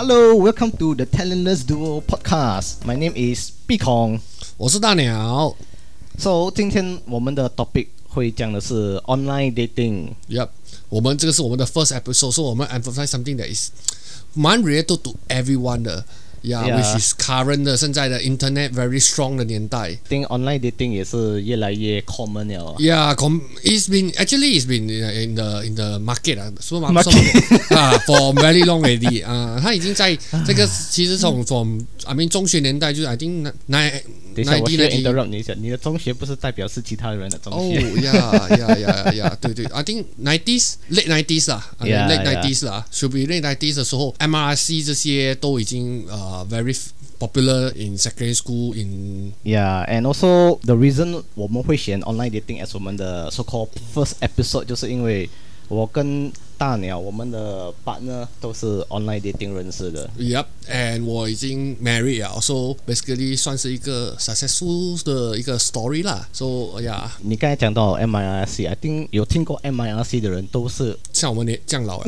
Hello, welcome to the Talentless Duo podcast. My name is 毕孔。我是大鸟。 So 今天我们的 topic 会讲的是 online dating。 Yep，我们这个是我们的 first episode，所以我们 emphasize something that is 蛮 related to everyone 的。 Yeah, Yeah. which is current 的现在的 internet very strong 的年代。think online dating 也是越来越 common 了啊。Yeah, com- it's been actually it's been in the in the market 啊，是吗 Market 啊，for very long already 啊，它已经在这个其实从 from I mean 中学年代就是 I think nine 等一下，我需要 nineteen interrupt 你一下。你的中学不是代表是其他人的中哦学？呀呀呀呀，对对，I think nineties late nineties 啦 I mean, Yeah, late yeah. nineties 啦，should be late nineties 的时候，MRC 这些都已经呃 very popular in secondary school in Yeah, and also the reason 我们会选 online dating as 我们的 so called first episode，就是因为我跟 大鸟我们的 partner 都是 online dating 认识的。Yep，and 我已经 married 了，so basically 算是一个 successful 的一个 story 啦，so 呀、yeah,，你刚才讲到 MIRC，I think 有听过 MIRC 的人都是像我们年这样老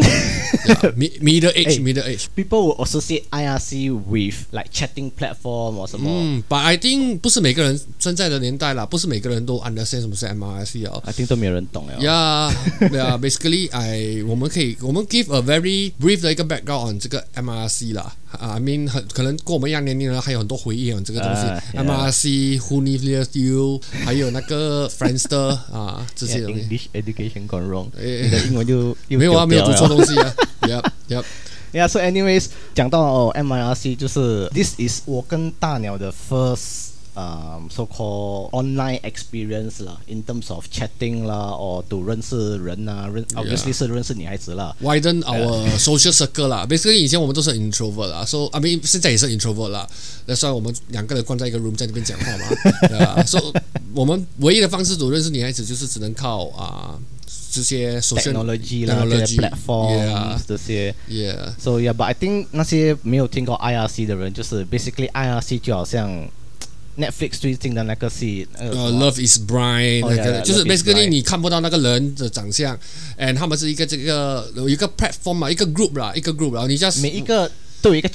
middle age 哎 middle age。people will associate IRC with like chatting platform 或什么。嗯，But I think 不是每个人现在的年代啦，不是每个人都 understand 什么是 MIRC 哦。I think 都没有人懂了。Yeah, yeah. Basically, I 我们可以我们 give a very brief 的一个 background on 这个 MRC 啦。啊，I mean 很可能跟我们一样年龄人还有很多回忆哦，这个东西。啊，yeah MRC, Who Needs You，还有那个 Friendster 啊，这些东西。English education gone wrong，诶你的英文就又没有啊，没有读错东西啊。Yep, yep. Yeah, so anyways，讲到、哦 MIRC，就是 this is 我跟大鸟的 first。um, so called online experience 啦，in terms of chatting 啦，or to 认识人啊，认 obviously 是认识女孩子啦。 widen our social circle 啦。Basically，以前我们都是 introvert 啦，so I mean 现在也是 introvert 啦。那虽然我们两个人关在一个 room 在那边讲话嘛，对啊，所、以我们唯一的方式组认识女孩子就是只能靠啊、这些 social technology 啦，这些 technology platform 这些。 yeah yeah So yeah, but I think 那些没有听过 IRC 的人，就是 basically IRC 就好像 Netflix 最近的那个戏，那个呃、什么 Love is blind，、哦那个 yeah, yeah, 就是 basically 你看不到那个人的长相，and 他们是一个这个有一个 platform 嘛，一个 group 啦，一个 group，然后你 just 每一个都有一个以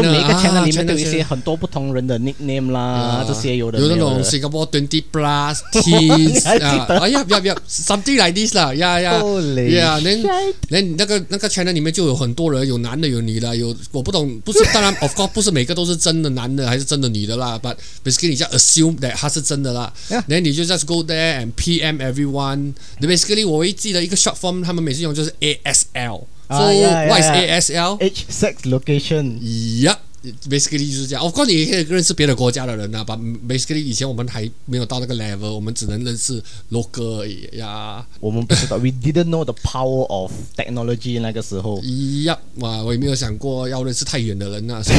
每一个啊 channel 里面都有一些很多不同人的 nickname 啦，这些有的有那种没有的 Singapore twenty plus 记啊，得啊呀呀呀，something like this 啦，呀呀呀，那那那个那个 channel 里面就有很多人，有男的有女的，有我不懂，不是当然 of course 不是每个都是真的男的还是真的女的啦，but basically 你就 assume that 他是真的啦 Yeah，then 你就 just go there and PM everyone。basically 我会记得一个 short form，他们每次用就是 ASL。啊 So yeah, what is yeah, ASL？age sex location。Yep。Basically 就是这样。Of course，你也可以认识别的国家的人啊。But basically，以前我们还没有到那个 level，我们只能认识 local 而已呀。我们不知道，we didn't know the power of technology 那个时候。呀，哇，我也没有想过要认识太远的人呐、所以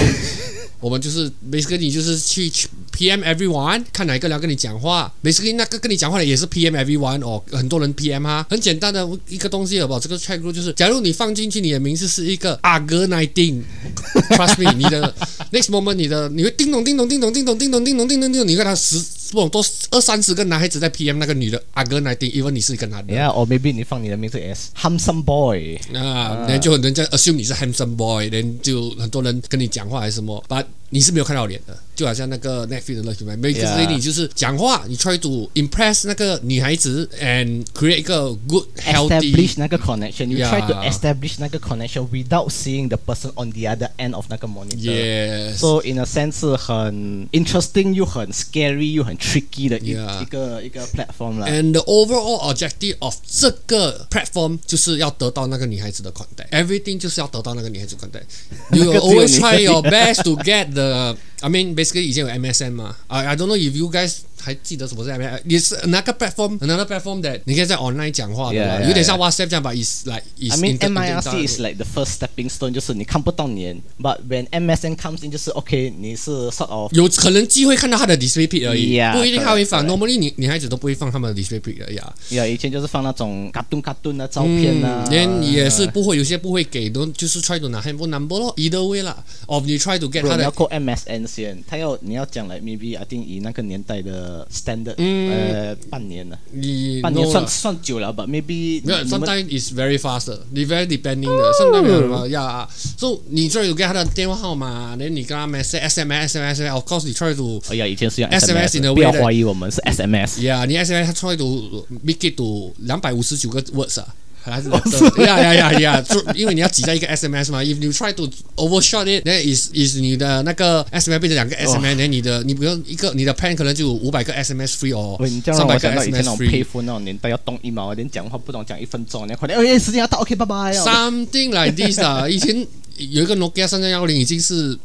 我们就是 basically 你就是去 PM everyone，看哪一个人要跟你讲话。Basically 那个跟你讲话的也是 PM everyone 哦，很多人 PM 哈，很简单的一个东西好不好？这个 group 就是，假如你放进去你的名字是一个阿哥 nineteen，trust me，你的 next moment 你的你会叮咚叮咚叮咚叮咚叮咚叮咚叮咚叮咚，你看他十不懂多二三十个男孩子在 PM 那个女的阿哥 nineteen，even 你是一个男的。Yeah，or maybe 你放你的名字 as handsome boy。啊，然后就人家 assume 你是 handsome boy，然就很多人跟你讲话还是什么，but 你是没有看到脸的，就好像那个 Netflix 的乐趣嘛，每个 Yeah 你就是讲话，你 try to impress 那个女孩子 and create 一个 good healthy establish 那个 connection. You try to Yeah. establish 那个 connection without seeing the person on the other end of 那个 monitor. yes，So in a sense 是很 interesting 又很 scary 又很 tricky 的一 Yeah. 一个一个 platform 啦。And the overall objective of 这个 platform 就是要得到那个女孩子的 contact。Everything 就是要得到那个女孩子 contact。You will always try your best to get the. I mean, basically 以前有 MSN 嘛。I I don't know if you guys 还记得什么是 MSN？也是哪个 platform another platform that 你可以在 online 讲话的 yeah, 有点像. WhatsApp 这样吧？Is like is I mean inter- MIRC is inter- like the first stepping stone，就是你看不到脸，but when MSN comes in，就是 OK，你是 sort of 有可能机会看到他的 display pic 而已 Yeah, 不一定他会放。Normally 女女孩子都不会放他们的 display pic 的呀。呀，以前就是放那种 cartoon cartoon 的照片啊，连也是不会，有些不会给，都就是 try to 拿 handphone number 咯，either way 啦。Of 你 try to get 他的不你要扣 MSN 先，他要你要讲来 maybe I think 以那个年代的的 standard，、嗯呃，半年了，你半年算算久了吧？Maybe 没有，sometimes is very fast 的，你 very depending 的，sometimes 没有什么呀。So 你 try to get 他的电话号码，然后你跟他 message SMS SMS SMS，of course 你 try to 哎呀，以前是用 SMS 不要怀疑我们是 SMS。yeah，你 SMS 他 try to make it to 两百五十九个 words 啊。还是哦呀呀呀呀！就因为你要挤在一个 SMS 嘛，if you try to overshot it，then is is 你的那个 SMS 变成两个 SMS，然后你的你不用一个你的 plan 可能就五百个 SMS free 哦三百个 SMS 种 free。payphone 那种年代，要动一毛，连讲话不懂讲一分钟，你快点，哎，时间要到，OK，拜拜。Something like this 啊，以前有一个 Nokia 三三幺零已经是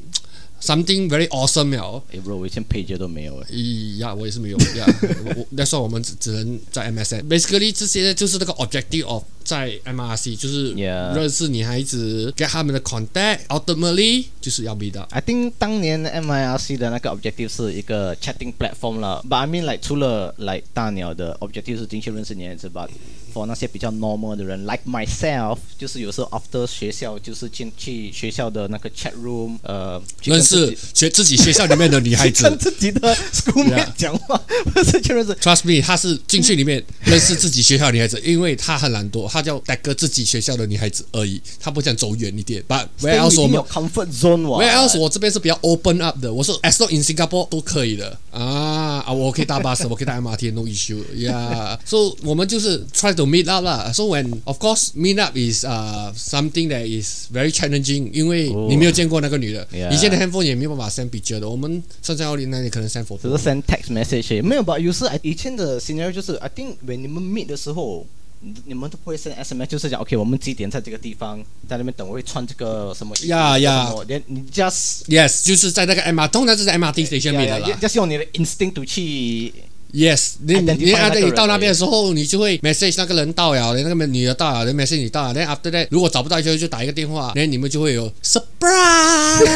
something very awesome 了。哎，bro，我以前 pager 都没有哎。咦呀，我也是没有呀。那时候我们只只能在 MSN。Basically，这些就是那个 objective of 在 MRC，就是认识女孩子，get 他们的 contact，ultimately 就是要 meet up。I think 当年 MIRC 的那个 objective 是一个 chatting platform 了，but I mean like 除了 like 大鸟的 objective 是进去认识女孩子，but for 那些比较 normal 的人，like myself，就是有时候 after 学校就是进去学校的那个 chat room，呃，认识学自己学校里面的女孩子 跟。自己的 schoolmate 讲话，不是去认识。Trust me，他是进去里面认识自己学校的女孩子，因为他很懒惰，他叫带个自己学校的女孩子而已，他不想走远一点。But where else 我们有 comfort zone，where else 我这边是比较 open up 的，我说 as long in Singapore 都可以的啊啊，我可以搭巴士，我可以搭 MRT，no issue。Yeah，so 我们就是 try to meet up 啦。So when of course meet up is uh something that is very challenging，因为哦你没有见过那个女的以前的 handphone 也没有办法 send picture 的，我们三三幺零那里可能 send 只 photo。是 send text message 没有吧？有时以前的 scenario 就是 I think when 你们 meet 的时候，你你们都不会 send SMS，就是讲 OK，我们几点在这个地方，在那边等，我会穿这个什么衣服呀呀。连你 just Yes，就是在那个 MR，通常是在 MRT station meet 的啦。just 用你的 instinct 去 Yes，你你啊，你到那边的时候，你就会 message 那个人到了，那个女的到了，然后 message 你到了，然后 after that 如果找不到就就打一个电话，然后你们就会有 surprise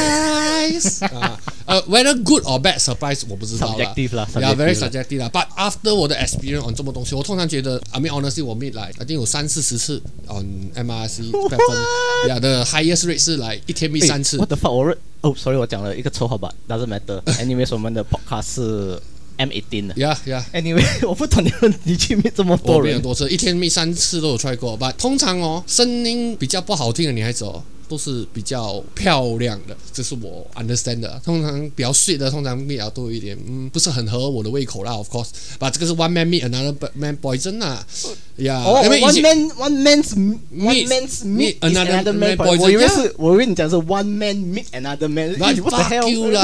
啊，呃，whether good or bad surprise 我不知道啦 Subjective 啦 Yeah, very subjective 啦 subjective 啦。But after 我的 experience on 这么东西，我通常觉得，I mean honestly，我 meet like I think 有三四十次 on MRC platform。Yeah, the highest rate 是 like 一天 meet 三次。What the fuck？哦，sorry，我讲了一个绰号吧，doesn't matter。Anyways，我们的 podcast 是 M eighteen 的。Yeah, yeah。Anyway，我不懂你们你去 meet 这么我多人，没有多次，一天密三次都有 try 过。but 通常哦，声音比较不好听的女孩子哦，都是比较漂亮的，这是我 understand 的。通常比较 sweet 的，通常啊都有一点，嗯，不是很合我的胃口啦。Of course，把这个是 one man meet another man poison 啊，呀、哦，one 因为以前 man one man's one Meet- man's meet another man poison。我以为 yeah 是，我以为你讲是 one man meet another man。The fuck hell？you 啦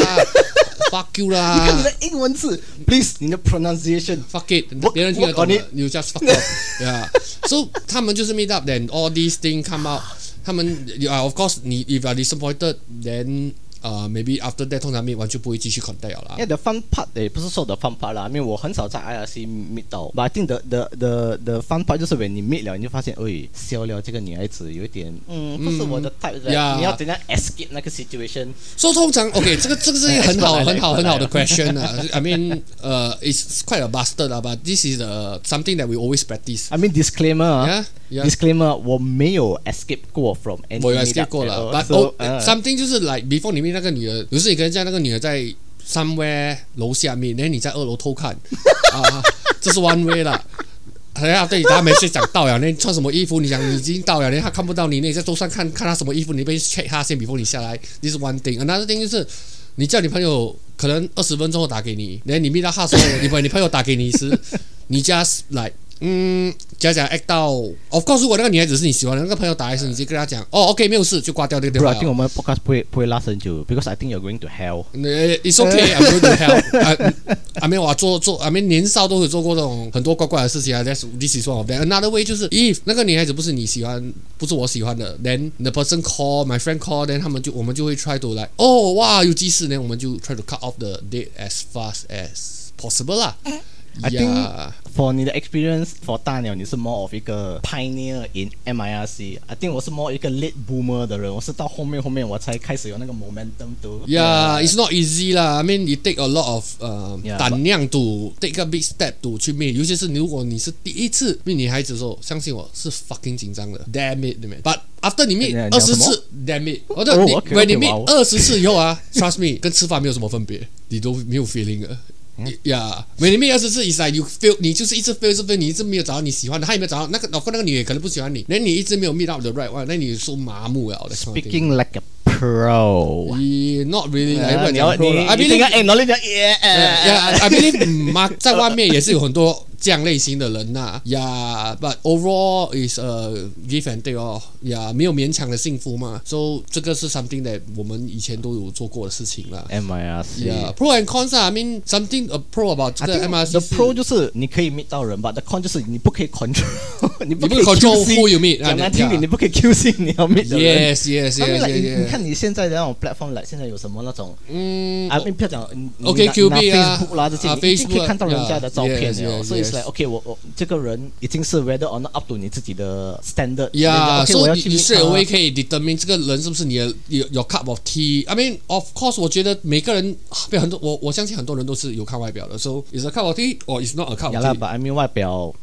，fuck you 啦你看你啦的英文字，please，你的 pronunciation。fuck it，我别人听得懂我的，you just fuck off，yeah。So 他们就是 meet up，then all these things come out。他们啊，of course，你 if you are disappointed，then 呃、maybe after that 通常 meet 完就不会继续 contact 了啦因。为 the fun part 也不是说的 fun part 啦，因为我很少在 IRC meet 到。But I think the the the the fun part 就是 when 你 meet 了，你就发现，哎，笑了这个女孩子有一点，嗯，不是我的 type 的。Yeah 你要怎样 escape 那个 situation？所以通常 OK，这个这个是一个很好很好很好的 question 啊。I mean，呃、uh,，it's quite a bastard 啦，but this is uh, something that we always practice。I mean disclaimer 啊 Yeah, yeah. disclaimer，我没有 escape 过 from any 我有 escape 过了 all，but So，oh, 呃 something 就是 like before 你 meet 那个女的，有时你跟人家那个女的在 somewhere 楼下面，然后你在二楼偷看 啊，这是 one way 啦。哎呀对你他没事讲到呀，那 你穿什么衣服？你讲你已经到了，连他看不到你，那你在桌上看看他什么衣服，你被 check 他先，before 你下来，this one thing。Another thing 就是你叫你朋友可能二十分钟后打给你，然后你 meet 到他时候，你朋你朋友打给你时，你 just like 嗯，假假 act 到，of course，如果那个女孩子是你喜欢的，那个朋友打来时，你直接跟他讲，哦，OK，没有事，就挂掉那个电 Bro, 话 I think。我们 podcast 不会不会 last 很久，because I think you're going to hell。呃，It's okay, I'm going to hell 啊。啊，没有啊，做做啊，没年少都有做过这种很多怪怪的事情啊。That's this is one of them. Another way 就是 if 那个女孩子不是你喜欢，不是我喜欢的，then the person call my friend call, then 他们就我们就会 try to like，哦，哇，有急事呢，我们就 try to cut off the date as fast as possible 啦。I think for 你的 experience for 大鸟，你是 more of 一个 pioneer in MIRC。I think 我是 more 一个 late boomer 的人，我是到后面后面我才开始有那个 momentum to。Yeah, it's not easy 啦。I mean, you take a lot of 呃胆量 to take a big step to 去 meet，尤其是如果你是第一次 meet 女孩子的时候，相信我是 fucking 紧张的，damn it，？But after 你么二十次，damn it，我的哦你 OK，OK，when 你哇 meet 哦二十次以后啊，trust me，跟吃饭没有什么分别，你都没有 feeling 的。呀，每年面二十次以上，you feel 你就是一直 feel 一直 feel，你一直没有找到你喜欢的，他也没有找到那个，老公那个女也可能不喜欢你，那你一直没有 meet up the right one，那你说麻木了的。Speaking like a pro，not really，呃来你要你，I believe 该 acknowledge 耶，Yeah, I believe 妈在外面也是有很多这样类型的人呐、Yeah, but overall is a give and take 哦。Yeah，没有勉强的幸福嘛。So 这个是 something that 我们以前都有做过的事情啦。MIRC。Yeah, pro and cons 啊，I mean something a pro about 这 I 个 think MRC the 是 pro 就是你可以 meet 到人吧，the con 就是你不可以 control，你你不可以 control QC who you meet 啊讲难听点，你不可以 QC 你要 meet 的人。Yes, yes, yes, 你 yes, 你看你现在的那种 platform，来现在有什么那种嗯啊，你不要讲你你 OkCupid 拿拿啊 Facebook 啦这些，啊你一定可以 Facebook，看到人家的照片 yeah, 了，所以是 like OK，我我这个人已经是 whether or not up to 你自己的 standard。Yeah, 要 you you away 可以 determine 这个人是不是你的 your cup of tea. I mean, of course，我觉得每个人被很多我我相信很多人都是有看外表的，so is a cup of tea or is not a cup of tea？，but I mean 外表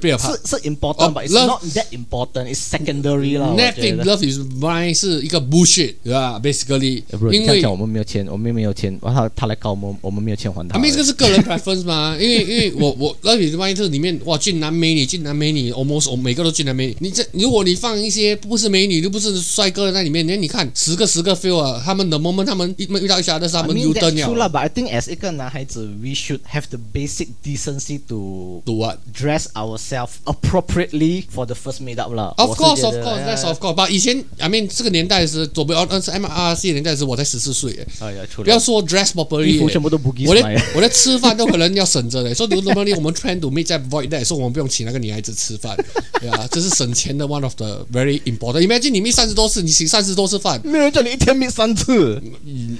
是是 important，but it's not that important，it's secondary 啦。Nothing。love is blind 是一个 bullshit，对吧？Basically，因为我们没有钱，我们没有钱，然后他他来告我们，我们没有钱还他。他们这个是个人 preference 嘛，因为因为我我 love is blind 这里面哇俊男美女，俊男美女，almost 我每个都俊男美女。你这如果你放一些不是美女又不是帅哥在里面，那你看十个十个 feel 啊，他们的 moment 他们一遇到一下，但是他们 mean, U that's turn true 啦了。but I think as 一个男孩子，we should have the basic decency to Do what? dress ourselves appropriately for the first meet up 啦。Of course, of course, 哎 that's of course. But 以前，I mean 这个年代是左边呃是 MRC 年代是我才十四岁，哎呀，不要说 dress properly，衣服全部都 Bugis 我买连我连吃饭都可能要省着嘞，所以 normally 我们 trying to meet 在 void 所以我们不用请那个女孩子吃饭，对啊，这是省钱的 one of the very important。Imagine 你 meet 三十多次，你请三十多次饭，没有人叫你一天 meet 三次。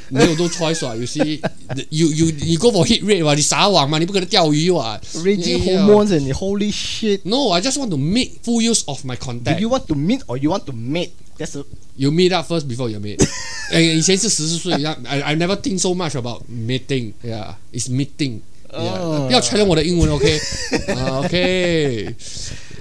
没有都 choice 啊，有些 you you 你 go for hit rate 嘛，你撒网嘛，你不可能钓鱼哇。Raging hormones and holy shit. No, I just want to make full use of my Do contact. you want to meet or you want to mate? That's a You meet up first before you meet. 哎，以前是十四岁，I I never think so much about meeting. Yeah, it's meeting. Yeah. 哦不要承认我的英文，OK？啊 OK。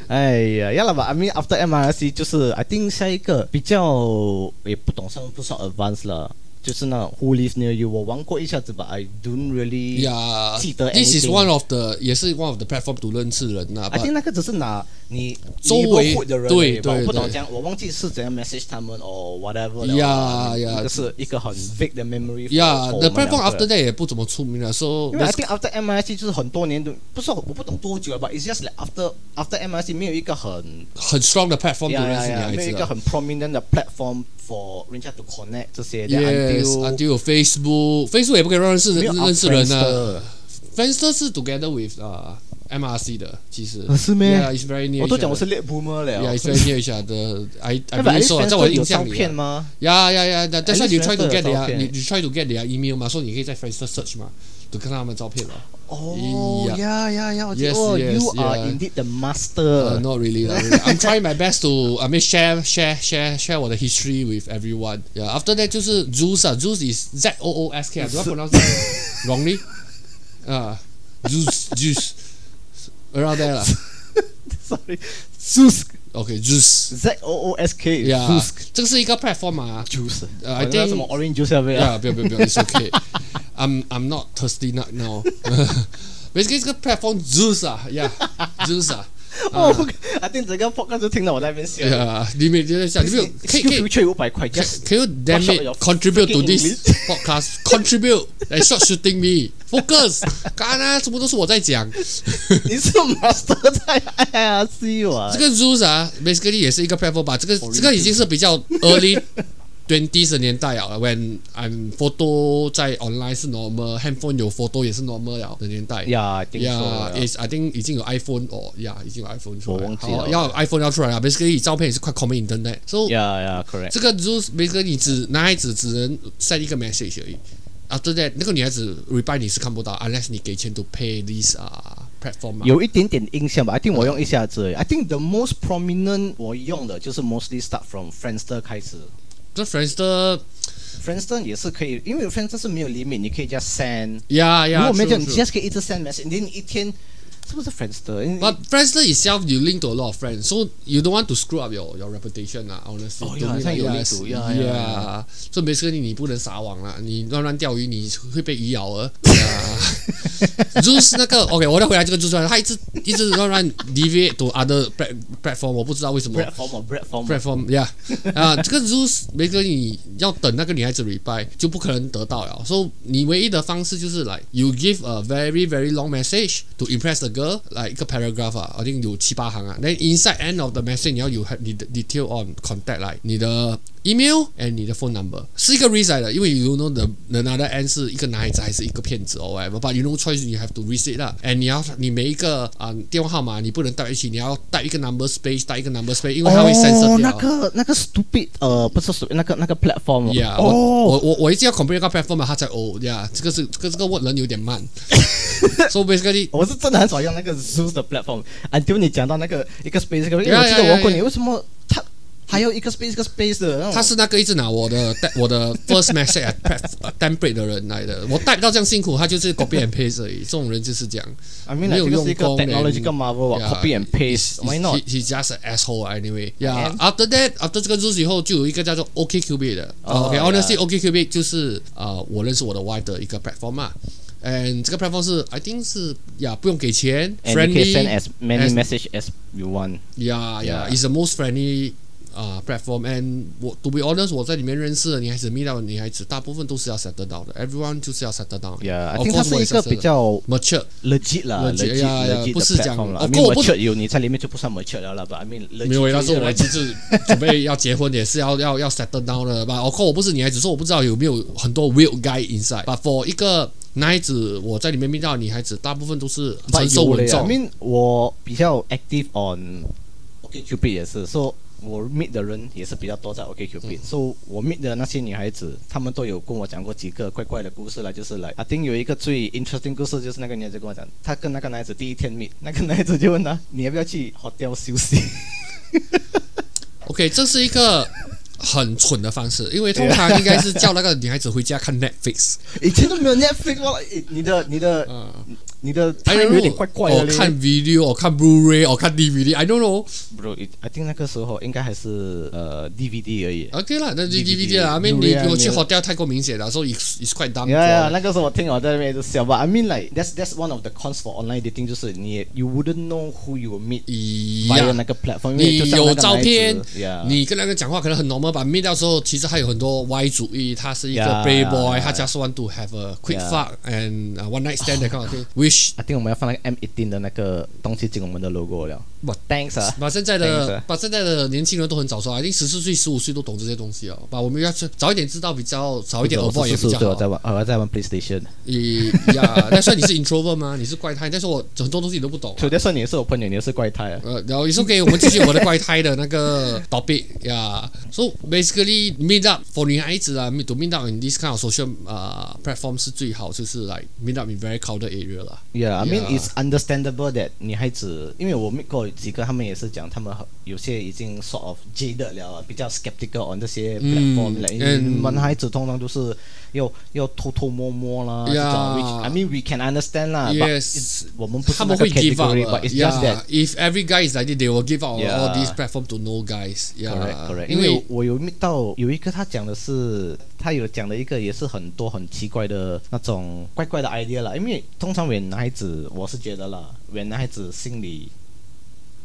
哎呀，要了吧？I mean after MRC 就是 I think 下一个比较也不懂算不算 advanced 了， 就是那种 Who Lives Near You，我玩过一下子吧，I don't really Yeah, 记得 this is one of the 也是 one of the platform to 认识人呐。I think 那个只是拿你周围的人对对我不懂讲，我忘记是怎样 message 他们 or whatever 了。Yeah, yeah. 这个是一个很 vague 的 memory for the platform after that 也不怎么出名了，so 因为 I think after MIC 就是很多年都不是我不懂多久了吧，It's just like after after MIC 没有一个很很 strong 的 platform to 识女呀呀，没有。一个很 prominent 的 platform for 人家 to connect 这些。有 Facebook，Facebook 也不可以认识认识人啊。Friendster 是 together with 啊 MRC 的，其实啊是咩.我都讲我是 late boomer 了。Yeah, it's very near each other。I I believe so. 在我的印象里啊。片吗？Yeah, yeah, yeah. That, that's why least you try to get 有 their 照片你你 try to get their email 嘛，所以你可以在 Friendster search 嘛，就看到他们照片了。哦 Yeah. 呀呀呀！我记得 Yes, 哦 yes, You are yeah. indeed the Uh, master。 not really, not really. I'm trying my best to I mean share share share share 我的 history with everyone. Yeah. After that 就是 Zeus 啊，Zeus is Z O O S K 啊，do I pronounce that wrongly? 啊，Zeus Zeus around there 啦。 Sorry, Zeus OK Zeus。 Z O O S K Yeah， Zeus 这个是一个 platform 嘛。 juice。呃，I 好像 think- 什么 orange juice 啊？不要 Yeah，不要不要不要，It's okay. I'm I'm not thirsty not now. Basically 这个 platform Zeus 啊，Yeah，Zeus 啊。哦，I think 整个 podcast 就听到我在那边笑。Yeah，你每天在想，你没有可以可以 future 五百块 can you damn it contribute to this podcast? Contribute and stop shooting me. Focus. 干啊，什么都是我在讲。你是 master 在 IRC 哇？这个 Zeus 啊，basically 也是一个 platform 吧。这个这个已经是比较 early twenties 的年代啊，when I'm photo 在 online 是 normal，handphone 有 photo 也是 normal 了的年代。呀，听说 Yeah, is I think 已经有 iPhone 哦，Yeah，已经有 iPhone 出来。我忘记了好要 iPhone 要出来了，basically 照片也是快 common internet。So yeah yeah correct。这个 Zeus basically 你只男孩子只能 send 一个 message 而已。After that，那个女孩子 reply 你是看不到，unless 你给钱 to pay this 啊、platform。有一点点印象吧，I think 我用一下子，I think the most prominent 我用的就是 mostly start from Friendster 开始这 Friendster，Friendster 也是可以，因为 Friendster 是没有 limit，你可以 just send，呀呀，如果没有你 just 可以一直 send message，你你一天是不是 Friendster？因为 But Friendster itself, you link to a lot of friends, so you don't want to screw up your your reputation 啦。Honestly，哦 to 呀 me 好像有 like, 力 yes, 度呀呀呀 yeah，所以 basically 你不能撒网啦，你乱乱钓鱼，你会被鱼咬的。Yeah 就是那个 OK，我再回来这个就是他一直一直乱乱 deviate to other plat- platform，我不知道为什么。 platform 或 platform platform yeah 啊，这个 rules 每个你要等那个女孩子 reply 就不可能得到了，所以你唯一的方式就是来 you give a very very long message to impress the 整个来一个 paragraph 啊我定有七八行啊，then inside end of the message 你要有你的 detail on contact 来你的 email and 你的 phone number 是一个 reset 的，因为 you know the the another end 是一个男孩子还是一个骗子 or whatever，but you know choice you have to reset 啦，and 你要你每一个啊、电话号码你不能带一起，你要带一个 number space，带一个 number space，因为它会 censor 哦，掉。那个那个 stupid 呃，不是 stupid，那个那个 platform 哦 Yeah，我哦，我我我一直要 compare 个 platform，他才哦，Yeah，这个是这个这个 word 人有点慢，so basically 我是真的很少用那个 Zeus 的 platform。until 你讲到那个一个 space，因为我记得我问你，为什么他还有一个 space 一个 space 的？那种他是那个一直拿我的我的 first message at plat- template 的人来的，我 type 到这样辛苦，他就是 copy and paste 而已，这种人就是这样。 I mean 没 like 有这个是一个用功 technological and- marvel 啊 Yeah, copy and paste。 he's- Why not？ He, he's just an asshole anyway. Yeah. And- After that, after 这个 rules 以后，就有一个叫做 OKQB 的。哦 OK, yeah honestly, OKQB 就是啊、呃我认识我的 wife 的一个 platform 嘛。And 这个 platform 是 I think 是呀不用给钱 And you can，friendly send as many as- message as you want。 Yeah, yeah, Yeah. it's the most friendly 啊、platform. And 我 to be honest，我在里面认识的女孩子，meet 到的女孩子，大部分都是要 settle down 的。Everyone 就是要 settle down。Yeah，I think 它是一个比较 mature。legit 啦 yeah, yeah，legit 不是讲 platform 啦。哦 I 可我 mean 不有你在里面就不算 mature 了啦，but I mean legit 没有，那就是我其实准备要结婚，也是要要要 settle down 的吧。我靠，我不是女孩子，说我不知道有没有很多 weird guy inside。But for 一个男孩子，我在里面遇到的女孩子，大部分都是成熟稳重 I。mean 我比较 active on OkCupid 也是，so 我 meet 的人也是比较多在 OkCupid，so、我 meet 的那些女孩子，她们都有跟我讲过几个怪怪的故事啦，就是来，I think 有一个最 interesting 故事，就是那个女孩子跟我讲，她跟那个男孩子第一天 meet，那个男孩子就问她，你要不要去 hotel 休息？OK，这是一个很蠢的方式，因为通常应该是叫那个女孩子回家看 Netflix。以前都没有 Netflix 你的你的嗯你的 I time 有点怪怪的嘞。哦看 video，我看 Blu-ray，哦看 DVD，I don't know。Bro，I think 那个时候应该还是呃 DVD 而已。OK 啦，那就 DVD 啦。I 啊你如果去 hotel 太过明显了，所以 it's it's quite dumb。呀呀，那个时候我听我在那边一直笑吧。I mean like that's that's one of the cons for online dating，就是你 you wouldn't know who you meet 一 via 样那个 platform，你有照片你跟那个讲话可能很 normal 吧，面到时候其实还有很多 Y 主义，他是一个 Yeah, playboy，他 just want to have a quick fuck and one night stand that kind of I think 我们要放那个 M 一定的那个东西进我们的 logo 了。But Thanks 啊，把现在的把现在的年轻人都很早熟啊，一定十四岁、十五岁都懂这些东西哦。把我们要去早一点知道，比较早一点我 avoid 也比较好。对我在玩，呃我在玩 PlayStation。你呀，那所以你是 introvert 吗？你是怪胎，但是我很多东西你都不懂啊。所以说你也是我朋友，你也是怪胎啊。呃，然后也是给我们继续我们的怪胎的那个 topic 呀。So basically meet up for 女孩子啊，meet to meet up in this kind of social 啊、platform 是最好，就是 like meet up in very crowded area 啦。Yeah, I mean it's understandable that 女孩子，因为我 meet 过几个，他们也是讲，他们有些已经 sort of jaded 了，比较 skeptical on 这些嗯 platform 了。因为男孩子通常都是要要偷偷摸摸啦 Yeah. 这种 which I mean we can understand 啦 but Yes. it's- 我们不是他们会 up but it's just that if every guy is like that, they will give out Yeah. all these platform to no guys. Yeah. correct correct，因因为为我有到有一个他讲的是，他有讲的一个也是很多很奇怪的那种怪怪的 idea 啦。因为通常男孩子，我是觉得啦，when 男孩子心里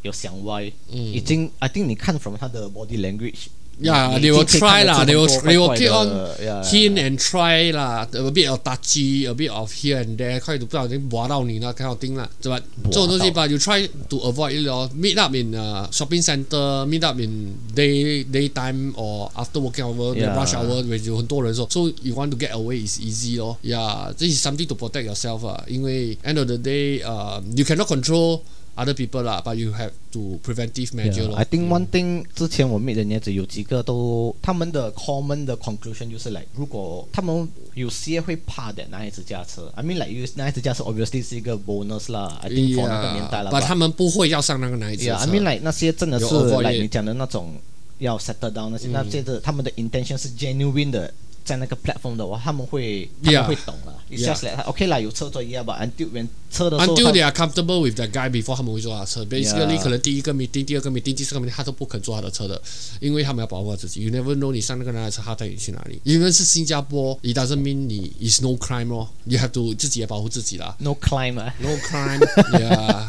有想歪，嗯已经 I think 你看 from 他的 body language。Yeah, 你 they will 已经可以 try 看得啦，出 they will 很多 they will 怪 keep 怪 on 的，yeah, hint yeah. and try 啦，a bit of touchy, a bit of here and there，快点不小心挖到你那 kind of thing 啦，对吧？这种东西吧，you try to avoid it 咯。Meet up in uh, shopping center, meet up in day daytime or after working hour, Yeah. rush hour，when 有很多人的时候，so you want to get away is easy 咯。Yeah, this is something to protect yourself 啊，因为 end of the day，呃、you cannot control Other people 啦，but you have to preventive measure Yeah, 咯。I think one thing 之前我 meet 的女孩子有几个都，他们的 common 的 conclusion 就是来，如果他们有些会怕的男孩子驾车，I mean like 有男孩子驾车 obviously 是一个 bonus 啦，I think for 那个年代啦。but- 他们不会要上那个男孩子 I mean like 那些真的是有 avoid like 你讲的那种要 settle down 那些，嗯那些的他们的 intention 是 genuine 的，在那个 platform 的话，他们会他 Yeah. 们会懂了。It's just like OK 啦，有车做一样吧，until when 车的时候，Until they are comfortable with that guy before 他们会坐他的车，basically 可能第一个 meeting、第二个 meeting、第四个 meeting 他都不肯坐他的车的，因为他们要保护自己。You never know 你上那个人的车，他带你去哪里？因为是新加坡，it doesn't mean 你 is no crime 哦，you have to 自己也保护自己啦。no climb 啊 No crime，yeah。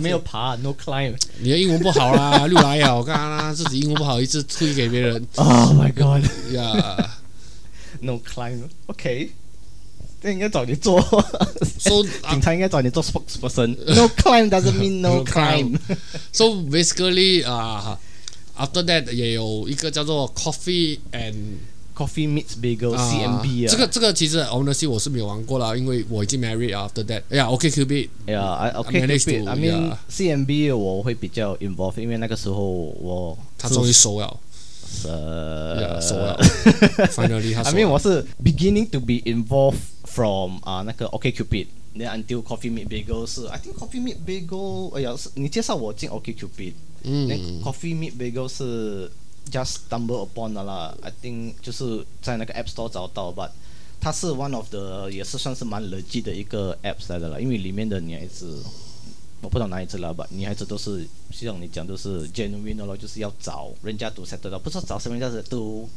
没有爬，no climb。你的英文不好啦，又来呀！我看啦自己英文不好，一直推给别人 Oh my god, 呀。no。climb，OK。这应该找你做，So 警察应该找你做 spokesperson。No climb doesn't mean no No climb climb。so basically 啊、after that 也有一个叫做 coffee and Coffee meets bagel 啊 CMB 啊。这个这个其实 honestly 我是没有玩过啦，因为我已经 married after that。哎呀，OK Q B 呀，I OK managed keep it. to- I mean. CMB 我会比较 involved，因为那个时候我他终于收了，呃收了，finally 他 I mean。我是 beginning to be involved from 啊、那个 OK Cupid。then until Coffee Meet Bagel 是，I think Coffee Meet Bagel，哎呀，是你介绍我进 OK Cupid，那、嗯 Coffee Meet Bagel 是 just stumble upon 的啦，I think 就是在那个 App Store 找到，but 它是 one of the 也是算是蛮垃圾的一个 apps 来的啦，因为里面的女孩子，我不知道哪里子啦吧，女孩子都是像你讲都是 genuine 的咯，就是要找人家 to settle 到，不是找什么样子读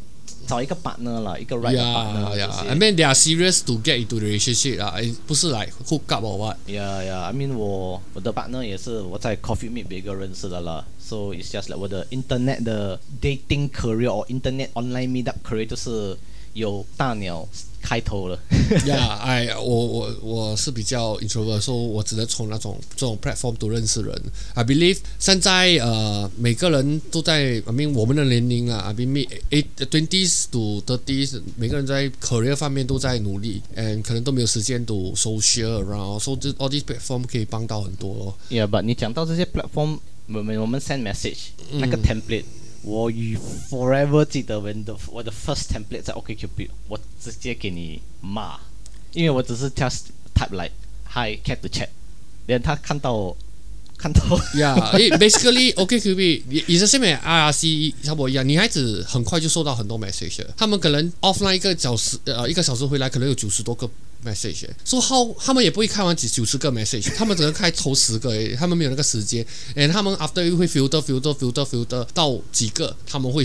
找一个 partner 啦，一个 right 的 partner Yeah, 这 yeah. 些 I mean they are serious to get into the relationship 啊，不是 like hook up or what。 Yeah, yeah. I mean 我我的 partner 也是我在 Coffee Meet Bagel 认识的啦。So it's just like 我的 internet 的 dating career or internet online meetup career 就是有大鸟 开头了。Yeah，哎，我我我是比较 introvert，所以我只能从那种这种 platform 都认识人。I believe 现在呃每个人都在，I mean 我们的年龄啊，I mean eight twenties to thirties，每个人在 career 方面都在努力，and 可能都没有时间 to social around，所以这 all these platform 可以帮到很多咯。Yeah, but 你讲到这些 platform，我们我们 send message、那个 template，我与 forever 记得 when the 我的 first template 在 OkCupid，我直接给你骂，因为我只是 just type like hi cat to chat，连他看到看到 Yeah，basically OkCupid 也也是 same as IRC 差不多一样，女孩子很快就收到很多 message，他们可能 offline 一个小时呃一个小时回来，可能有九十多个 message，说好他们也不会开完几九十个 message，他们只能开头十个，他们没有那个时间，and 他们 after 会 filter filter filter filter 到几个他们会。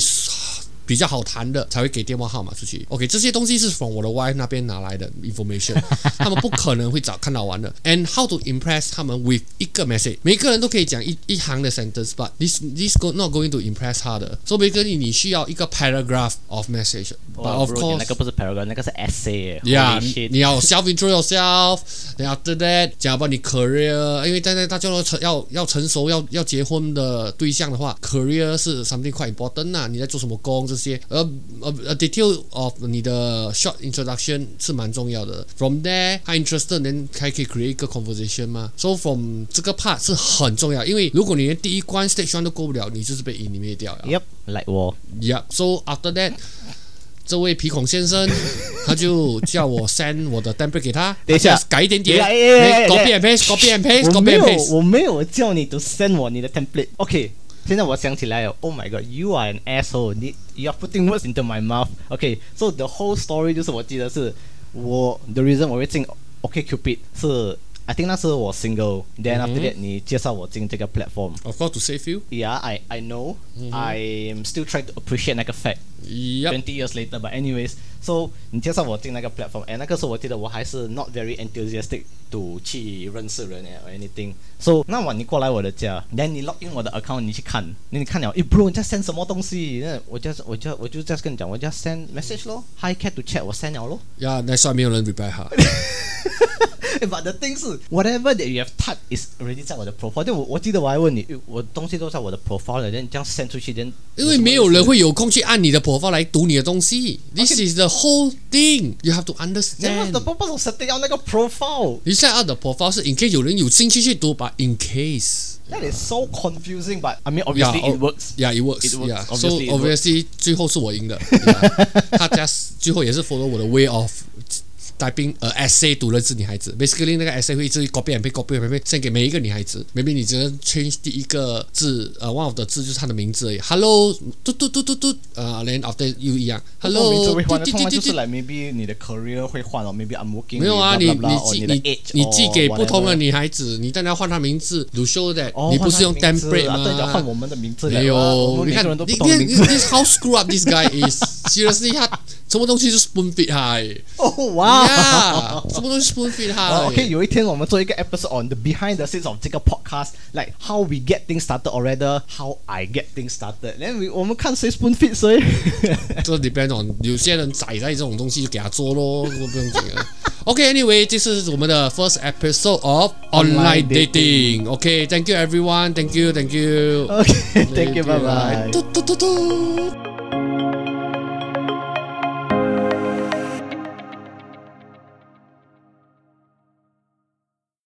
比较好谈的才会给电话号码出去。OK，这些东西是从我的 wife 那边拿来的 information，他们不可能会找看到完的。And how to impress 他们 with 一个 message，每个人都可以讲一一行的 sentence，but this this go not going to impress 他的。所以每个你你需要一个 paragraph of message，but of course 那个不是 paragraph，那个是 essay。Yeah，你要 self intro yourself，then after that 讲 about 你 career，因为在在大家都成要要成熟要要结婚的对象的话，career 是 something quite important 呐、你在做什么工这些，呃呃呃 detail of 你的 short introduction 是蛮重要的。From there，他 interested，then 还可以 create 一个 conversation 嘛。So from 这个 part 是很重要，因为如果你连第一关 stage one 都过不了，你就是被 eliminate 掉了。Yep，like 我 Yep. So after that，这位皮孔先生他就叫我 send 我的 template 给他，等一下改一点点等一下哎哎哎，copy and paste，copy and 我 paste，copy 没 and 有 paste。我没有叫你 to send 我你的 template。OK，现在我想起来了，Oh my God，you are an asshole，你 you are putting words into my mouth。OK，so the whole story 就是我记得是我 the reason 我会进 OkCupid 是 I think 那时候我 single，then after that 你介绍我进这个 platform。 Of course to save you. Yeah, I I know. I'm still trying to appreciate 那个 fact. Yep. Twenty years later, but anyways, so 你介绍我进那个 platform，哎，那个时候我记得我还是 not very enthusiastic to 去认识人哎 or anything。So 那晚你过来我的家，then 你 log in 我的 account，你去看，那你看了，诶 bro 你在 send 什么东西？那我就我就我就 just 跟你讲，我 just send message 咯，hi cat to chat，我 send 了咯。 Yeah, that's why 没有人 reply 他。 But the thing 是，whatever that you have typed is already 在我的 profile。但我我记得我还问你，诶我东西都在我的 profile 了，then 你这样 send 出去，then 因为没有人会有空去按你的 profile 来读你的东西。This is the whole thing. You have to Then what's understand. the purpose of setting up 那个 profile？你 set up 的 profile 是 in case 有人有兴趣去读吧，in case。 That is so confusing, but I mean, obviously Yeah, it works. Yeah, it works. It works. Yeah, so Obviously it works. obviously 最后是我赢的。Yeah. 他 just 最后也是 follow 我的 way of typing a essay to 认识女孩子。Basically 那个 essay 会一直 copy and paste copy and paste send 给每一个女孩子。maybe 你只能 change 第一个字，呃，one of the 字就是她的名字而已。Hello，嘟嘟嘟嘟嘟，呃，then after you 一样。Hello，名字会换的，嘟嘟嘟嘟通常就是来 maybe 你的 career 会换哦，maybe I'm working 没有啊，你你寄你你寄给不同的女孩子，你当然要换她名字，to show that 哦你不是用 template 啊对，要换？我们的名字没有，你看你你同名字。this how screw up this guy is seriously 他什么东西是 spoon feed 他欸哦哇！ ，yeah，什么东西 spoon feed 他哦欸 OK，有一天我们做一个 episode on the behind the scenes of 这个 podcast，like how we get things started or rather how I get things started。then we 我们看谁 spoon feed 谁。这 depend on 有些人宰在这种东西就给他做咯，我不用紧了。OK，anyway，、这是我们的 first episode of online Online dating。OK，thank、you everyone，thank you，thank you。 OK，thank you，拜拜。嘟嘟嘟嘟。